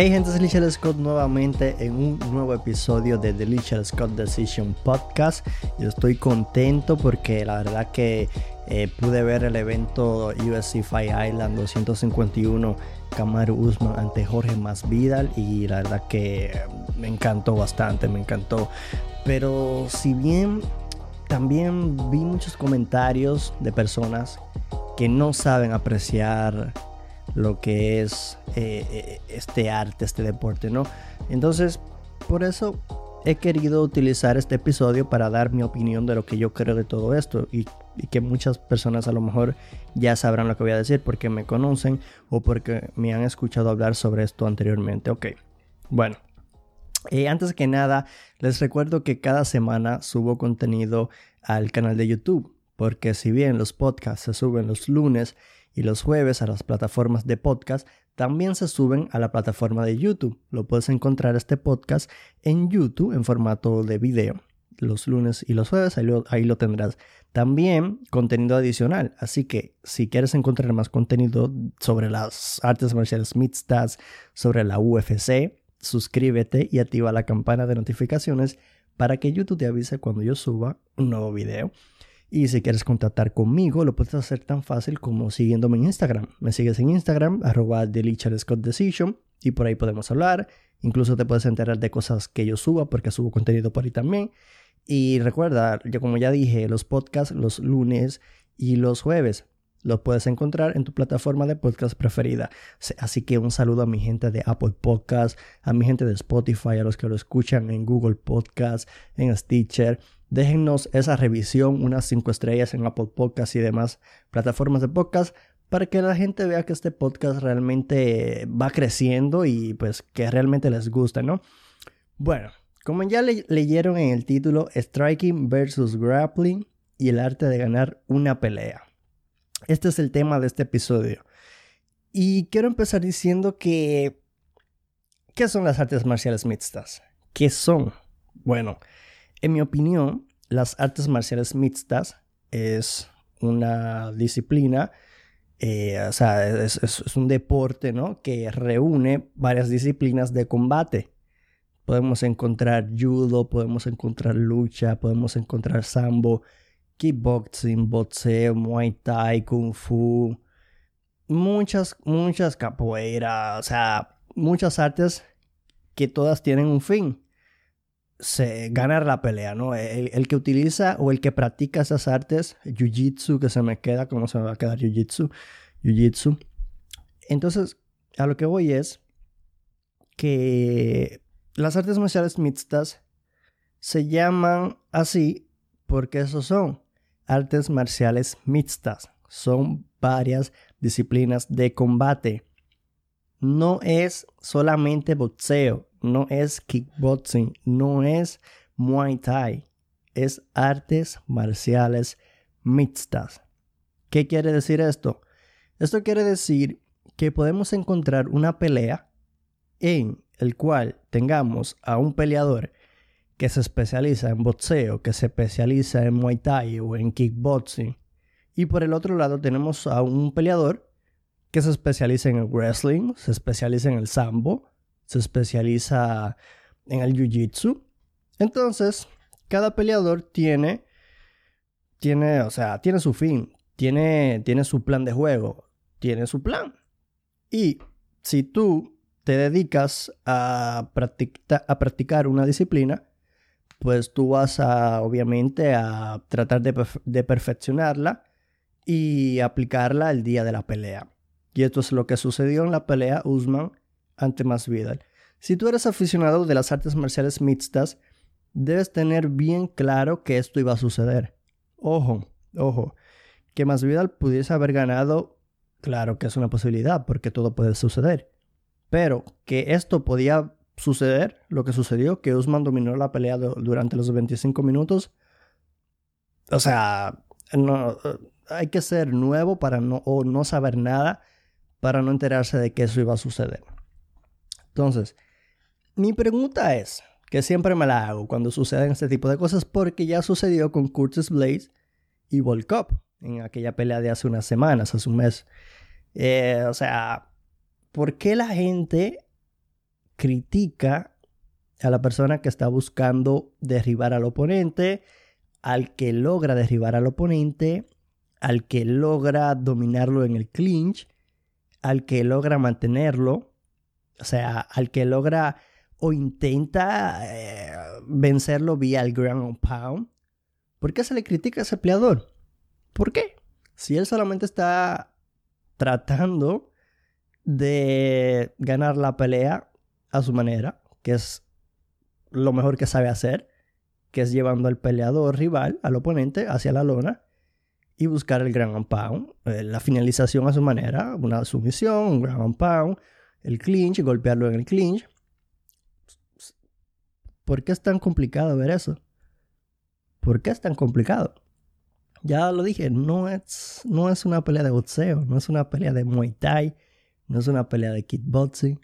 Hey gente, es Lichel Scott nuevamente en un nuevo episodio de The Lichel Scott Decision Podcast. Yo estoy contento porque la verdad que eh, pude ver el evento UFC Fight Island 251 Kamaru Usman ante Jorge Masvidal y la verdad que me encantó bastante, me encantó. Pero si bien también vi muchos comentarios de personas que no saben apreciar lo que es eh, eh, este arte, este deporte, ¿no? Entonces, por eso he querido utilizar este episodio para dar mi opinión de lo que yo creo de todo esto y, que muchas personas a lo mejor ya sabrán lo que voy a decir porque me conocen o porque me han escuchado hablar sobre esto anteriormente. Ok, bueno. Eh, antes que nada, les recuerdo que cada semana subo contenido al canal de YouTube, porque si bien los podcasts se suben los lunes y los jueves a las plataformas de podcast, también se suben a la plataforma de YouTube. Lo puedes encontrar este podcast en YouTube en formato de video. Los lunes y los jueves ahí lo, tendrás. También contenido adicional. Así que si quieres encontrar más contenido sobre las artes marciales mixtas, sobre la UFC, suscríbete y activa la campana de notificaciones para que YouTube te avise cuando yo suba un nuevo video. Y si quieres contactar conmigo, lo puedes hacer tan fácil como siguiéndome en Instagram. Me sigues en Instagram, arroba Decision, y por ahí podemos hablar. Incluso te puedes enterar de cosas que yo suba, porque subo contenido por ahí también. Y recuerda, yo como ya dije, los podcasts los lunes y los jueves. Los puedes encontrar en tu plataforma de podcast preferida. Así que un saludo a mi gente de Apple Podcasts, a mi gente de Spotify, a los que lo escuchan en Google Podcasts, en Stitcher Déjennos esa revisión, unas 5 estrellas en Apple Podcasts y demás plataformas de podcast para que la gente vea que este podcast realmente va creciendo y pues que realmente les gusta, ¿no? Bueno, como ya leyeron en el título, Striking versus Grappling y el arte de ganar una pelea. Este es el tema de este episodio. Y quiero empezar diciendo que... ¿Qué son las artes marciales mixtas? ¿Qué son? Bueno, en mi opinión, las artes marciales mixtas es una disciplina, eh, o sea, es, un deporte, ¿no? Que reúne varias disciplinas de combate. Podemos encontrar judo, podemos encontrar lucha, podemos encontrar sambo, kickboxing, boxeo, muay thai, kung fu, muchas, muchas capoeira, o sea, muchas artes que todas tienen un fin se, ganar la pelea, ¿no? El, que utiliza o el que practica esas artes, jiu-jitsu, que se me queda, ¿cómo se me va a quedar jiu-jitsu? Jiu-jitsu. Entonces, a lo que voy es que las artes marciales mixtas se llaman así porque esos son artes marciales mixtas. Son varias disciplinas de combate. No es solamente boxeo, no es kickboxing, no es muay thai, es artes marciales mixtas. ¿Qué quiere decir esto? Esto quiere decir que podemos encontrar una pelea en el cual tengamos a un peleador que se especializa en boxeo, que se especializa en muay thai o en kickboxing. Y por el otro lado tenemos a un peleador que se especializa en el wrestling, se especializa en el sambo, se especializa en el jiu-jitsu. Entonces, cada peleador tiene, tiene, o sea, tiene su fin, tiene, tiene su plan de juego, tiene su plan. Y si tú te dedicas a, a practicar una disciplina, pues tú vas a, obviamente, a tratar de, de perfeccionarla y aplicarla el día de la pelea. Y esto es lo que sucedió en la pelea Usman ante Masvidal. Si tú eres aficionado de las artes marciales mixtas, debes tener bien claro que esto iba a suceder. Ojo, ojo, que Masvidal pudiese haber ganado, claro que es una posibilidad, porque todo puede suceder. Pero que esto podía suceder, lo que sucedió, que Usman dominó la pelea durante los 25 minutos, o sea, no, hay que ser nuevo para no, o no saber nada para no enterarse de que eso iba a suceder. Entonces, mi pregunta es, que siempre me la hago cuando suceden este tipo de cosas, porque ya sucedió con Curtis Blaze y Volkov en aquella pelea de hace unas semanas, hace un mes. Eh, o sea, ¿por qué la gente critica a la persona que está buscando derribar al oponente, al que logra derribar al oponente, al que logra dominarlo en el clinch, al que logra mantenerlo, o sea, al que logra o intenta eh, vencerlo vía el ground pound. ¿Por qué se le critica a ese peleador? ¿Por qué? Si él solamente está tratando de ganar la pelea a su manera, que es lo mejor que sabe hacer, que es llevando al peleador rival, al oponente, hacia la lona y buscar el ground pound, eh, la finalización a su manera, una sumisión, un ground pound, el clinch, golpearlo en el clinch. ¿Por qué es tan complicado ver eso? ¿Por qué es tan complicado? Ya lo dije, no es, no es una pelea de boxeo, no es una pelea de Muay Thai, no es una pelea de kickboxing,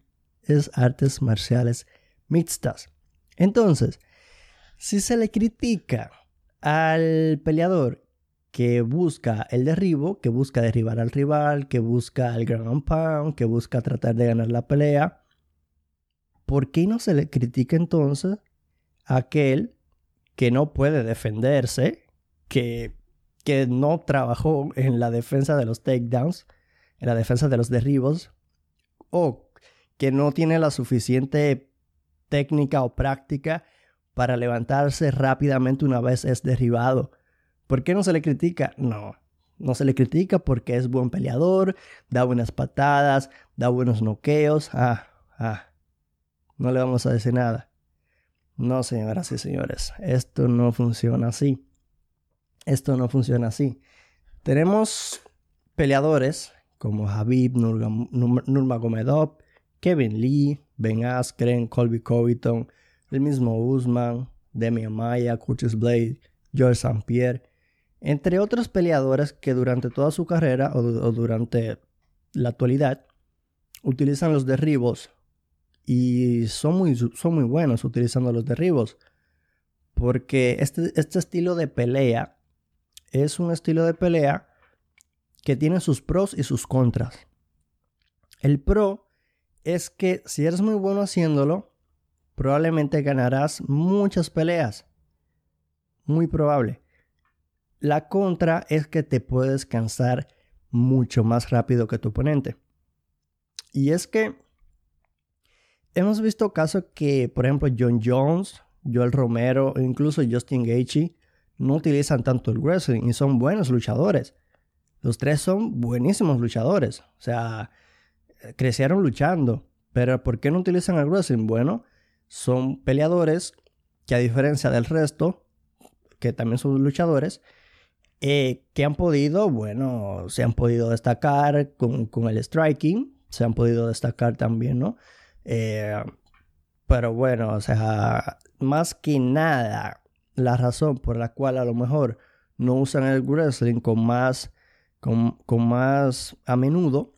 es artes marciales mixtas. Entonces, si se le critica al peleador que busca el derribo, que busca derribar al rival, que busca el ground pound, que busca tratar de ganar la pelea, ¿por qué no se le critica entonces aquel que no puede defenderse, que, que no trabajó en la defensa de los takedowns, en la defensa de los derribos, o que no tiene la suficiente técnica o práctica para levantarse rápidamente una vez es derribado. ¿Por qué no se le critica? No, no se le critica porque es buen peleador, da buenas patadas, da buenos noqueos. Ah, ah, no le vamos a decir nada. No, señoras y señores, esto no funciona así. Esto no funciona así. Tenemos peleadores como Habib Nurmagomedov, Kevin Lee, Ben Askren, Colby Covington, el mismo Usman, Demi Amaya, Curtis Blade, George St. Pierre, entre otros peleadores que durante toda su carrera o, durante la actualidad utilizan los derribos y son muy, son muy buenos utilizando los derribos. Porque este, este estilo de pelea es un estilo de pelea que tiene sus pros y sus contras. El pro es que si eres muy bueno haciéndolo, probablemente ganarás muchas peleas. Muy probable. La contra es que te puedes cansar mucho más rápido que tu oponente. Y es que hemos visto casos que, por ejemplo, John Jones, Joel Romero, incluso Justin Gaethje no utilizan tanto el wrestling y son buenos luchadores. Los tres son buenísimos luchadores. O sea, crecieron luchando. Pero ¿por qué no utilizan el wrestling? Bueno, son peleadores que a diferencia del resto, que también son luchadores, eh, que han podido, bueno, se han podido destacar con, el striking, se han podido destacar también, ¿no? Eh, pero bueno, o sea, más que nada, la razón por la cual a lo mejor no usan el wrestling con más, con, con más a menudo,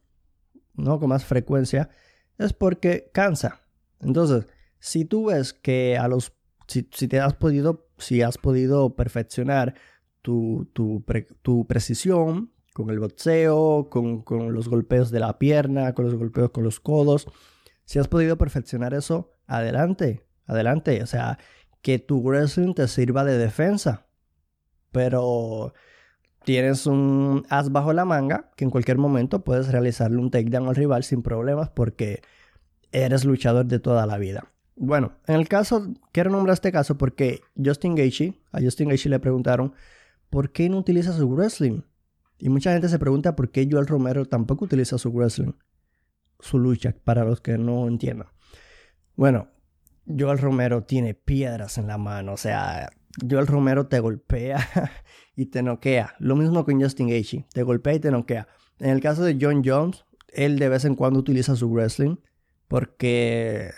¿no? Con más frecuencia, es porque cansa. Entonces, si tú ves que a los, si, te has podido, si has podido perfeccionar tu, tu, tu precisión con el boxeo, con, con, los golpeos de la pierna, con los golpeos con los codos, si has podido perfeccionar eso, adelante, adelante. O sea, que tu wrestling te sirva de defensa. Pero tienes un as bajo la manga que en cualquier momento puedes realizarle un takedown al rival sin problemas porque eres luchador de toda la vida. Bueno, en el caso, quiero nombrar este caso porque Justin Gaethje, a Justin Gaethje le preguntaron ¿por qué no utiliza su wrestling? Y mucha gente se pregunta por qué Joel Romero tampoco utiliza su wrestling, su lucha, para los que no entiendan. Bueno, Joel Romero tiene piedras en la mano, o sea, Joel Romero te golpea y te noquea. Lo mismo con Justin Gaethje, te golpea y te noquea. En el caso de John Jones, él de vez en cuando utiliza su wrestling porque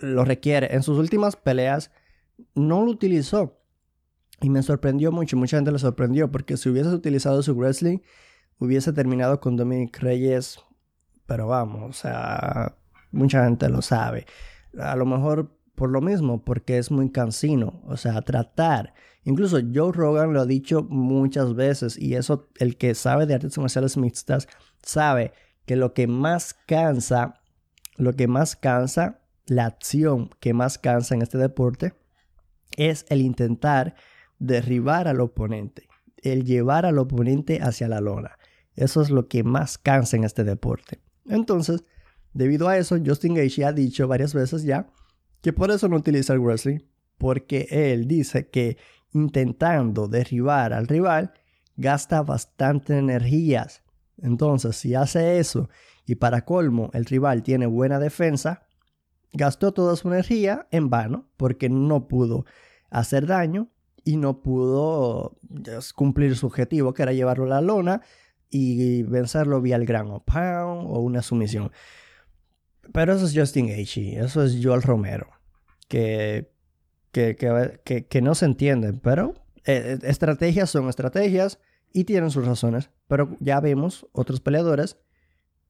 lo requiere. En sus últimas peleas no lo utilizó y me sorprendió mucho, mucha gente le sorprendió porque si hubiese utilizado su wrestling hubiese terminado con Dominic Reyes, pero vamos, o sea, mucha gente lo sabe. A lo mejor por lo mismo, porque es muy cansino, o sea, tratar. Incluso Joe Rogan lo ha dicho muchas veces y eso el que sabe de artes marciales mixtas sabe que lo que más cansa, lo que más cansa la acción que más cansa en este deporte es el intentar derribar al oponente, el llevar al oponente hacia la lona. Eso es lo que más cansa en este deporte. Entonces, debido a eso, Justin Gaethje ha dicho varias veces ya que por eso no utiliza el wrestling, porque él dice que intentando derribar al rival gasta bastante energías. Entonces, si hace eso y para colmo el rival tiene buena defensa, gastó toda su energía en vano porque no pudo hacer daño y no pudo cumplir su objetivo, que era llevarlo a la lona y vencerlo vía el gran pound o una sumisión. Pero eso es Justin Gaethje, eso es Joel Romero, que, que, que, que no se entienden, pero eh, estrategias son estrategias y tienen sus razones. Pero ya vemos otros peleadores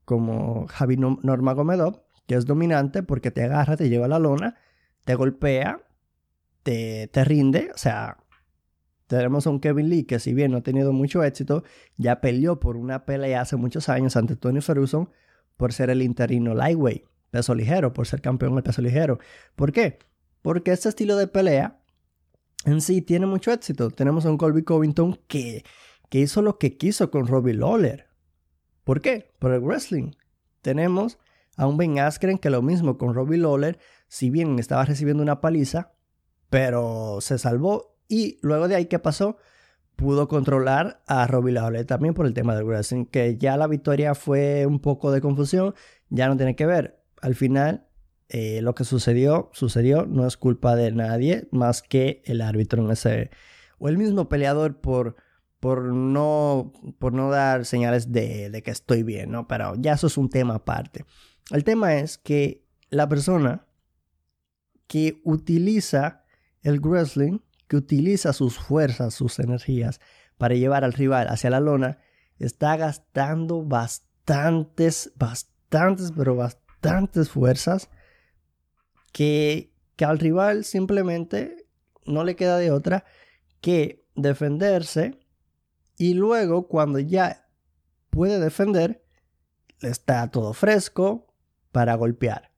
como Javi Normagomedov, que es dominante porque te agarra, te lleva a la lona, te golpea, te, te rinde. O sea, tenemos a un Kevin Lee que si bien no ha tenido mucho éxito, ya peleó por una pelea hace muchos años ante Tony Ferguson por ser el interino lightweight, peso ligero, por ser campeón del peso ligero. ¿Por qué? Porque este estilo de pelea en sí tiene mucho éxito. Tenemos a un Colby Covington que, que hizo lo que quiso con Robbie Lawler. ¿Por qué? Por el wrestling. Tenemos a un Ben Askren que lo mismo con Robbie Lawler, si bien estaba recibiendo una paliza, pero se salvó y luego de ahí, ¿qué pasó? Pudo controlar a Robbie Lawler también por el tema del wrestling, que ya la victoria fue un poco de confusión, ya no tiene que ver. Al final, eh, lo que sucedió, sucedió, no es culpa de nadie más que el árbitro en ese, o el mismo peleador por por no, por no dar señales de, de, que estoy bien, ¿no? Pero ya eso es un tema aparte. El tema es que la persona que utiliza el wrestling, que utiliza sus fuerzas, sus energías para llevar al rival hacia la lona, está gastando bastantes, bastantes, pero bastantes fuerzas que, que al rival simplemente no le queda de otra que defenderse y luego cuando ya puede defender, está todo fresco, para golpear.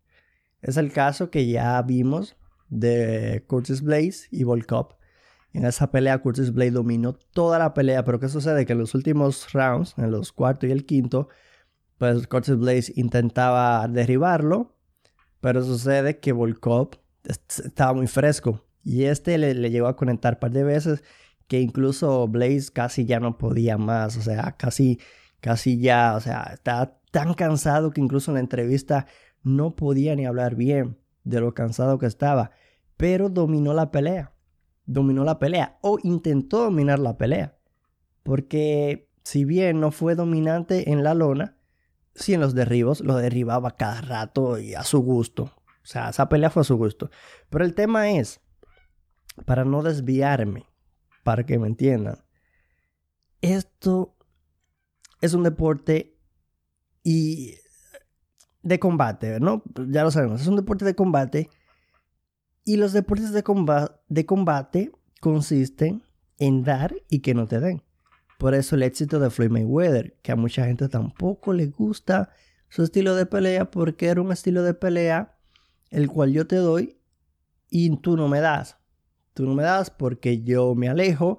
Es el caso que ya vimos de Curtis Blaze y Volkov. En esa pelea Curtis Blaze dominó toda la pelea, pero ¿qué sucede? Que en los últimos rounds, en los cuarto y el quinto, pues Curtis Blaze intentaba derribarlo, pero sucede que Volkov estaba muy fresco y este le, le llegó a conectar un par de veces que incluso Blaze casi ya no podía más, o sea, casi, casi ya, o sea, estaba tan cansado que incluso en la entrevista no podía ni hablar bien de lo cansado que estaba, pero dominó la pelea, dominó la pelea o intentó dominar la pelea, porque si bien no fue dominante en la lona, sí en los derribos lo derribaba cada rato y a su gusto, o sea, esa pelea fue a su gusto, pero el tema es, para no desviarme, para que me entiendan, esto es un deporte y de combate, ¿no? Ya lo sabemos, es un deporte de combate y los deportes de, combate consisten en dar y que no te den. Por eso el éxito de Floyd Mayweather, que a mucha gente tampoco le gusta su estilo de pelea porque era un estilo de pelea el cual yo te doy y tú no me das. Tú no me das porque yo me alejo.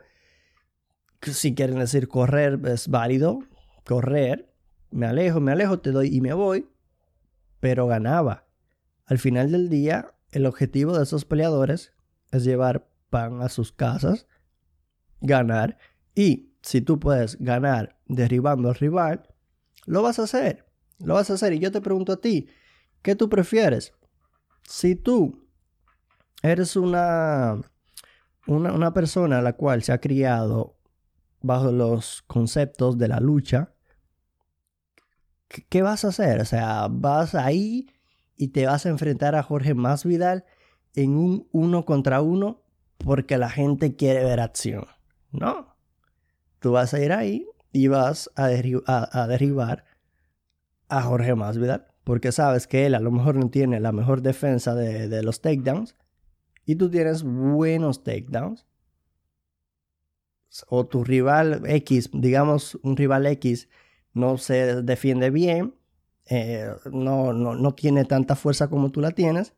Si quieren decir correr es válido, correr, me alejo, me alejo, te doy y me voy, pero ganaba. Al final del día, el objetivo de esos peleadores es llevar pan a sus casas, ganar, y si tú puedes ganar derribando al rival, lo vas a hacer, lo vas a hacer. Y yo te pregunto a ti, ¿qué tú prefieres? Si tú eres una, una, una persona a la cual se ha criado bajo los conceptos de la lucha, ¿qué vas a hacer? O sea, vas ahí y te vas a enfrentar a Jorge Masvidal en un uno contra uno porque la gente quiere ver acción. No. Tú vas a ir ahí y vas a, derribar a Jorge Masvidal porque sabes que él a lo mejor no tiene la mejor defensa de, de los takedowns y tú tienes buenos takedowns. O tu rival X, digamos un rival X, no se defiende bien, eh, no, no, no tiene tanta fuerza como tú la tienes,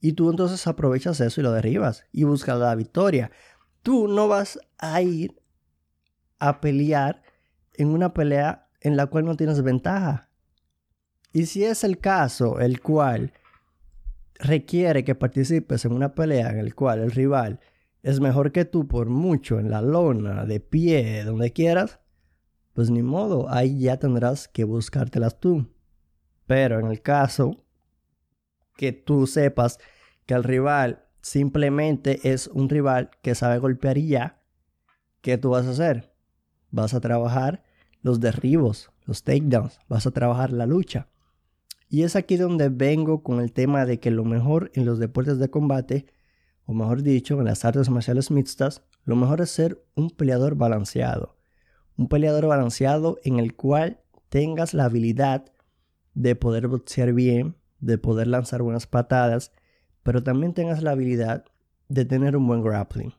Y tú entonces aprovechas eso y lo derribas y buscas la victoria. Tú no vas a ir a pelear en una pelea en la cual no tienes ventaja. Y si es el caso el cual requiere que participes en una pelea en el cual el rival es mejor que tú por mucho en la lona, de pie, donde quieras, pues ni modo, ahí ya tendrás que buscártelas tú. Pero en el caso que tú sepas que el rival simplemente es un rival que sabe golpear y ya, ¿qué tú vas a hacer? Vas a trabajar los derribos, los takedowns, vas a trabajar la lucha. Y es aquí donde vengo con el tema de que lo mejor en los deportes de combate, o mejor dicho, en las artes marciales mixtas, lo mejor es ser un peleador balanceado. Un peleador balanceado en el cual tengas la habilidad de poder boxear bien, de poder lanzar buenas patadas, pero también tengas la habilidad de tener un buen grappling.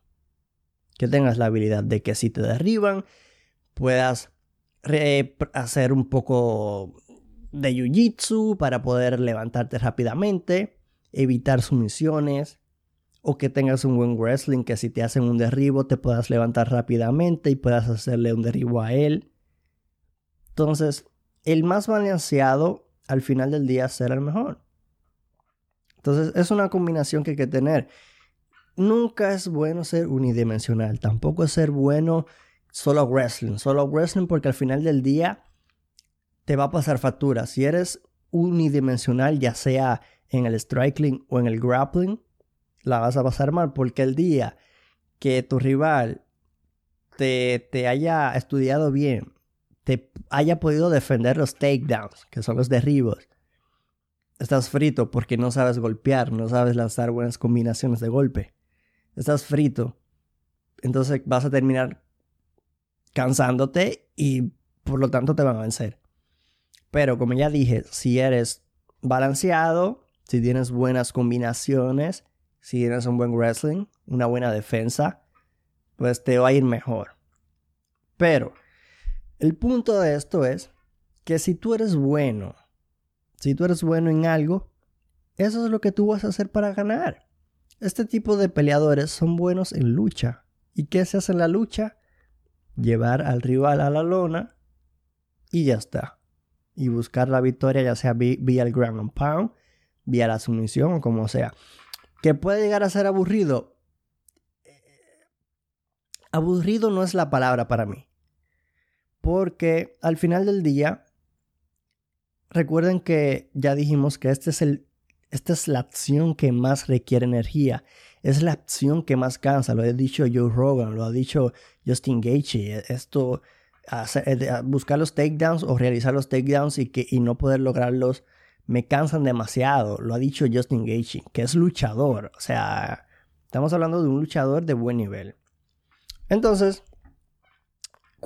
Que tengas la habilidad de que si te derriban, puedas hacer un poco de jiu-jitsu para poder levantarte rápidamente, evitar sumisiones, o que tengas un buen wrestling que si te hacen un derribo te puedas levantar rápidamente y puedas hacerle un derribo a él. Entonces, el más balanceado al final del día será el mejor. Entonces, es una combinación que hay que tener. Nunca es bueno ser unidimensional, tampoco es ser bueno solo wrestling, solo wrestling porque al final del día te va a pasar factura. Si eres unidimensional, ya sea en el striking o en el grappling, la vas a pasar mal porque el día que tu rival te, te haya estudiado bien, haya podido defender los takedowns, que son los derribos, estás frito porque no sabes golpear, no sabes lanzar buenas combinaciones de golpe. Estás frito. Entonces vas a terminar cansándote y por lo tanto te van a vencer. Pero como ya dije, si eres balanceado, si tienes buenas combinaciones, si tienes un buen wrestling, una buena defensa, pues te va a ir mejor. Pero el punto de esto es que si tú eres bueno, si tú eres bueno en algo, eso es lo que tú vas a hacer para ganar. Este tipo de peleadores son buenos en lucha. ¿Y qué se hace en la lucha? Llevar al rival a la lona y ya está y buscar la victoria, ya sea vía el ground and pound, vía la sumisión o como sea. Que puede llegar a ser aburrido. Aburrido no es la palabra para mí. Porque al final del día, recuerden que ya dijimos que este es el, esta es la acción que más requiere energía. Es la acción que más cansa. Lo ha dicho Joe Rogan, lo ha dicho Justin Gaethje. Esto eh, buscar los takedowns o realizar los takedowns y, que, y no poder lograrlos me cansan demasiado. Lo ha dicho Justin Gaethje, que es luchador. O sea, estamos hablando de un luchador de buen nivel. Entonces,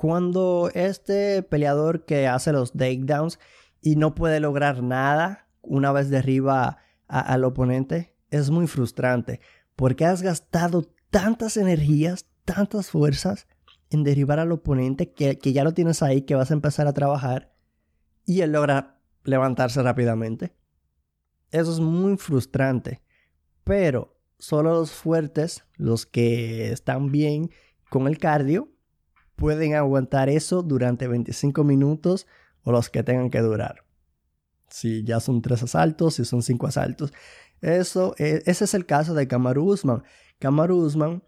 cuando este peleador que hace los takedowns y no puede lograr nada una vez derriba al oponente, es muy frustrante porque has gastado tantas energías, tantas fuerzas en derribar al oponente que, ya lo tienes ahí, que vas a empezar a trabajar y él logra levantarse rápidamente. Eso es muy frustrante. Pero solo los fuertes, los que están bien con el cardio, pueden aguantar eso durante 25 minutos o los que tengan que durar. Si ya son tres asaltos, si son cinco asaltos. Eso, e, ese es el caso de Kamaru Usman. Kamaru Usman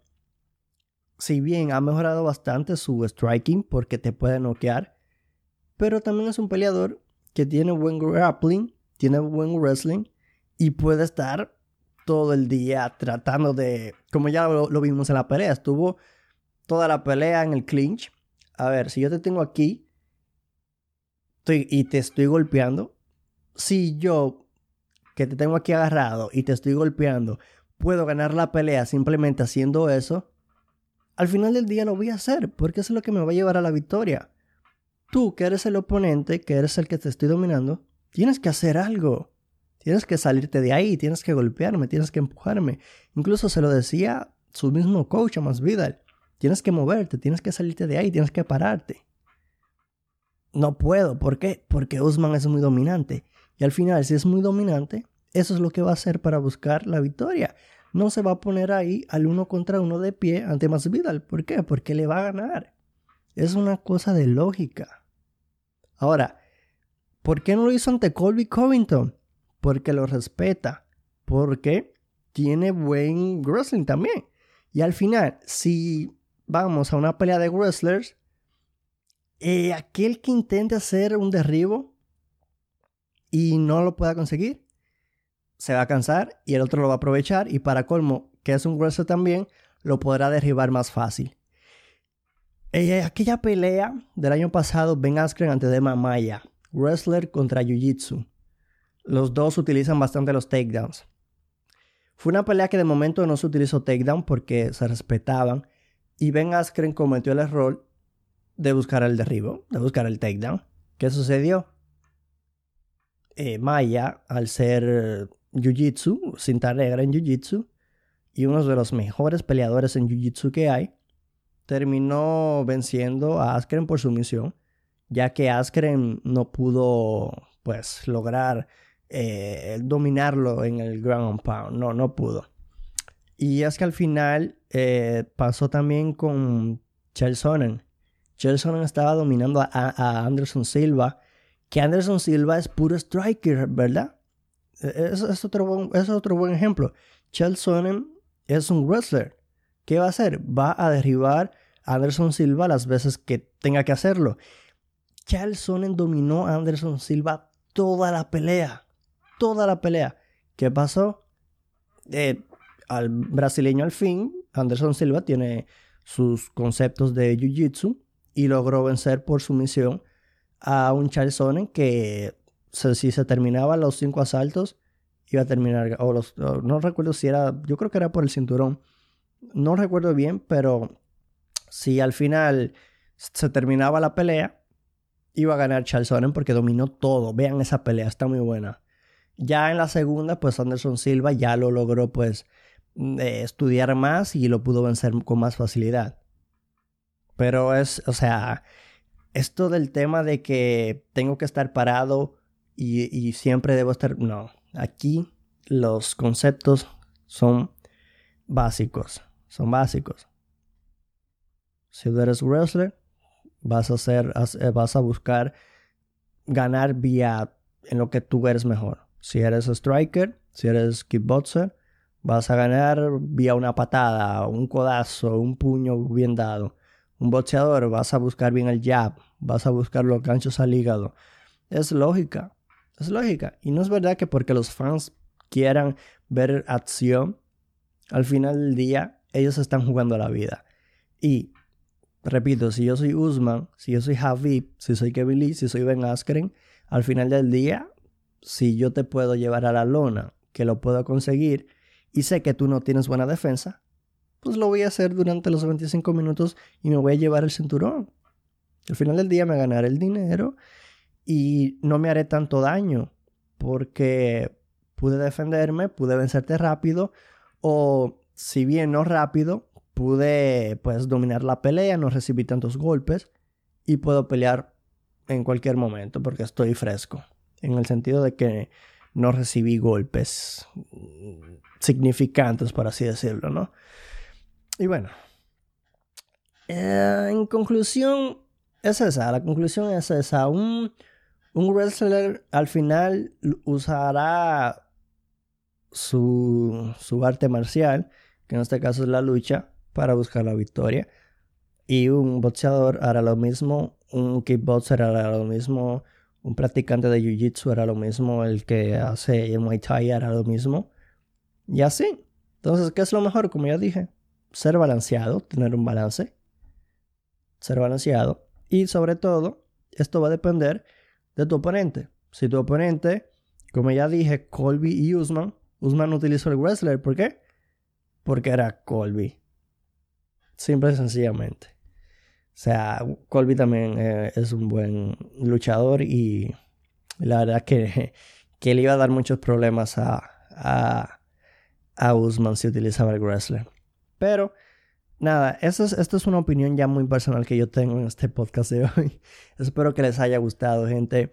si bien ha mejorado bastante su striking porque te puede noquear, pero también es un peleador que tiene buen grappling, tiene buen wrestling y puede estar todo el día tratando de, como ya lo, vimos en la pelea, estuvo toda la pelea en el clinch. A ver, si yo te tengo aquí y te estoy golpeando, si yo que te tengo aquí agarrado y te estoy golpeando, puedo ganar la pelea simplemente haciendo eso, al final del día lo voy a hacer porque eso es lo que me va a llevar a la victoria. Tú, que eres el oponente, que eres el que te estoy dominando, tienes que hacer algo. Tienes que salirte de ahí, tienes que golpearme, tienes que empujarme. Incluso se lo decía su mismo coach, Más Vidal. Tienes que moverte, tienes que salirte de ahí, tienes que pararte. No puedo, ¿por qué? Porque Usman es muy dominante. Y al final, si es muy dominante, Eso es lo que va a hacer para buscar la victoria. No se va a poner ahí al uno contra uno de pie ante Masvidal. ¿Por qué? Porque le va a ganar. Es una cosa de lógica. Ahora, ¿por qué no lo hizo ante Colby Covington? Porque lo respeta. Porque tiene buen wrestling también. Y al final, si vamos a una pelea de wrestlers, eh, aquel que intente hacer un derribo y no lo pueda conseguir, se va a cansar y el otro lo va a aprovechar y para colmo, que es un wrestler también, lo podrá derribar más fácil. Eh, aquella pelea del año pasado, Ben Askren ante Dema Maya, wrestler contra Jiu-Jitsu. Los dos utilizan bastante los takedowns. Fue una pelea que de momento no se utilizó takedown porque se respetaban y Ben Askren cometió el error de buscar el derribo, de buscar el takedown. ¿Qué sucedió? Eh, Maya, al ser Jiu-Jitsu, cinta negra en Jiu-Jitsu, y uno de los mejores peleadores en Jiu-Jitsu que hay, terminó venciendo a Askren por sumisión, ya que Askren no pudo pues lograr eh, dominarlo en el ground pound, no, no pudo. Y es que al final eh, pasó también con Chelsonen. Chelsonen estaba dominando a, Anderson Silva, que Anderson Silva es puro striker, ¿verdad? E, e, es, otro, buen, es otro buen ejemplo. Chelsonen es un wrestler. ¿Qué va a hacer? Va a derribar a Anderson Silva las veces que tenga que hacerlo. Charles Sonnen dominó a Anderson Silva toda la pelea. Toda la pelea. ¿Qué pasó? Eh, al brasileño al fin, Anderson Silva tiene sus conceptos de Jiu-Jitsu y logró vencer por sumisión a un Charles Sonnen que si se terminaba los cinco asaltos iba a terminar, o los, no recuerdo si era, yo creo que era por el cinturón, no recuerdo bien, pero si al final se terminaba la pelea, iba a ganar Charles Sonnen porque dominó todo. Vean esa pelea, está muy buena. Ya en la segunda, pues Anderson Silva ya lo logró pues eh, estudiar más y lo pudo vencer con más facilidad. Pero es, o sea, esto del tema de que tengo que estar parado y, y siempre debo estar, no, aquí los conceptos son básicos, son básicos. Si tú eres wrestler, vas a hacer, eh, vas a buscar ganar vía en lo que tú eres mejor. Si eres striker, si eres kickboxer, vas a ganar vía una patada, un codazo, un puño bien dado. Un boxeador, vas a buscar bien el jab, vas a buscar los ganchos al hígado. Es lógica, es lógica. Y no es verdad que porque los fans quieran ver acción, al final del día ellos están jugando la vida. Y, repito, si yo soy Usman, si yo soy Javib, si soy Kevin Lee, si soy Ben Askren, al final del día, si yo te puedo llevar a la lona, que lo puedo conseguir, y sé que tú no tienes buena defensa, pues lo voy a hacer durante los 25 minutos y me voy a llevar el cinturón. Al final del día me ganaré el dinero y no me haré tanto daño porque pude defenderme, pude vencerte rápido o si bien no rápido, pude pues dominar la pelea, no recibí tantos golpes y puedo pelear en cualquier momento porque estoy fresco. En el sentido de que no recibí golpes significantes, por así decirlo, ¿no? Y bueno, eh, en conclusión, es esa, la conclusión es esa. Un, un wrestler al final usará su, su arte marcial, que en este caso es la lucha, para buscar la victoria. Y un boxeador hará lo mismo, un kickboxer hará lo mismo, un practicante de jiu-jitsu hará lo mismo, el que hace el muay thai hará lo mismo. Y así. Entonces, ¿qué es lo mejor? Como ya dije, ser balanceado, tener un balance, ser balanceado. Y sobre todo, esto va a depender de tu oponente. Si tu oponente, como ya dije, Colby y Usman, Usman utilizó el wrestler, ¿por qué? Porque era Colby. Simple y sencillamente. O sea, Colby también eh, es un buen luchador y la verdad que, que le iba a dar muchos problemas a, a, a Usman si utilizaba el wrestler. Pero nada, esto es, esto es una opinión ya muy personal que yo tengo en este podcast de hoy. Espero que les haya gustado, gente.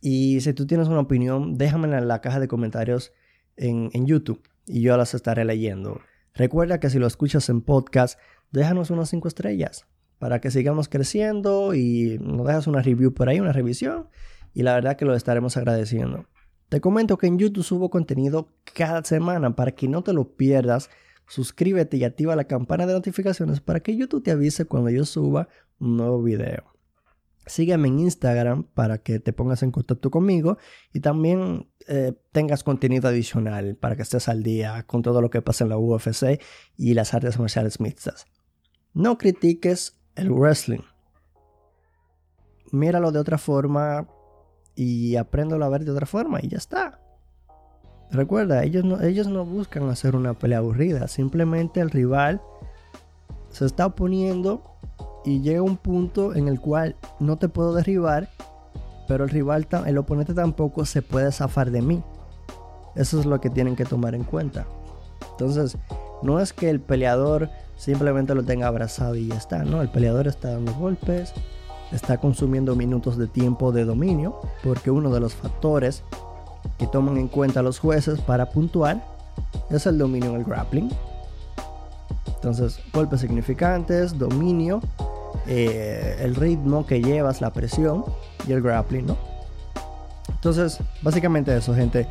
Y si tú tienes una opinión, déjamela en la caja de comentarios en, en YouTube y yo las estaré leyendo. Recuerda que si lo escuchas en podcast, déjanos unas 5 estrellas para que sigamos creciendo y nos dejas una review por ahí, una revisión. Y la verdad que lo estaremos agradeciendo. Te comento que en YouTube subo contenido cada semana para que no te lo pierdas. Suscríbete y activa la campana de notificaciones para que YouTube te avise cuando yo suba un nuevo video. Sígueme en Instagram para que te pongas en contacto conmigo y también eh, tengas contenido adicional para que estés al día con todo lo que pasa en la UFC y las artes marciales mixtas. No critiques el wrestling. Míralo de otra forma y apréndelo a ver de otra forma y ya está. Recuerda, ellos no, ellos no buscan hacer una pelea aburrida, simplemente el rival se está oponiendo y llega un punto en el cual no te puedo derribar, pero el rival, el oponente tampoco se puede zafar de mí. Eso es lo que tienen que tomar en cuenta. Entonces, no es que el peleador simplemente lo tenga abrazado y ya está, no, el peleador está dando golpes, está consumiendo minutos de tiempo de dominio, porque uno de los factores que toman en cuenta los jueces para puntuar es el dominio en el grappling. Entonces, golpes significantes, dominio, eh, el ritmo que llevas, la presión y el grappling, ¿no? Entonces, básicamente eso, gente.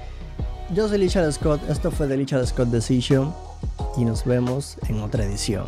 Yo soy Richard Scott, esto fue The Richard Scott Decision y nos vemos en otra edición.